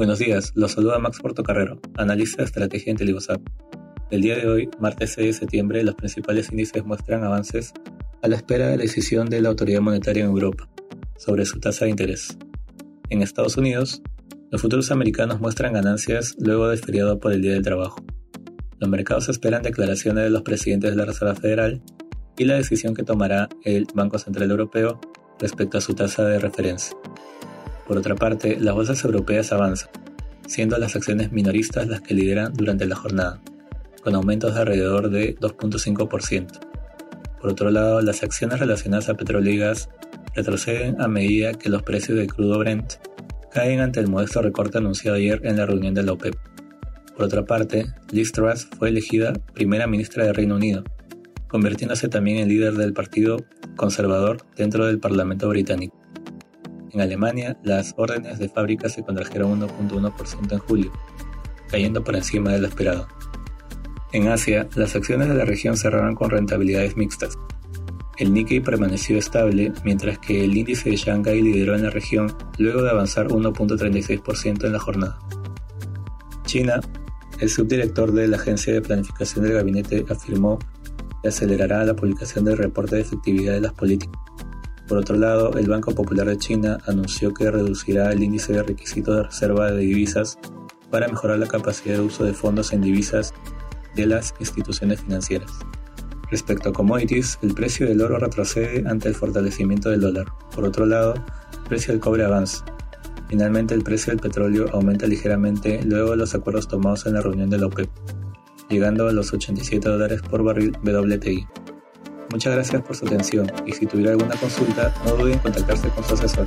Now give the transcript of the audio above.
Buenos días, los saluda Max Portocarrero, analista de estrategia en. El día de hoy, martes 6 de septiembre, los principales índices muestran avances a la espera de la decisión de la autoridad monetaria en Europa sobre su tasa de interés. En Estados Unidos, los futuros americanos muestran ganancias luego del feriado por el Día del Trabajo. Los mercados esperan declaraciones de los presidentes de la Reserva Federal y la decisión que tomará el Banco Central Europeo respecto a su tasa de referencia. Por otra parte, las bolsas europeas avanzan, siendo las acciones minoristas las que lideran durante la jornada, con aumentos de alrededor de 2.5%. Por otro lado, las acciones relacionadas a petróleo y gas retroceden a medida que los precios del crudo Brent caen ante el modesto recorte anunciado ayer en la reunión de la OPEP. Por otra parte, Liz Truss fue elegida primera ministra de Reino Unido, convirtiéndose también en líder del Partido Conservador dentro del Parlamento británico. En Alemania, las órdenes de fábrica se contrajeron 1.1% en julio, cayendo por encima de lo esperado. En Asia, las acciones de la región cerraron con rentabilidades mixtas. El Nikkei permaneció estable, mientras que el índice de Shanghai lideró en la región luego de avanzar 1.36% en la jornada. China, el subdirector de la Agencia de Planificación del Gabinete afirmó que acelerará la publicación del reporte de efectividad de las políticas por otro lado, el Banco Popular de China anunció que reducirá el índice de requisitos de reserva de divisas para mejorar la capacidad de uso de fondos en divisas de las instituciones financieras. Respecto a commodities, el precio del oro retrocede ante el fortalecimiento del dólar. Por otro lado, el precio del cobre avanza. Finalmente, el precio del petróleo aumenta ligeramente luego de los acuerdos tomados en la reunión de la OPEP, llegando a los 87 dólares por barril WTI. Muchas gracias por su atención y si tuviera alguna consulta no duden en contactarse con su asesor.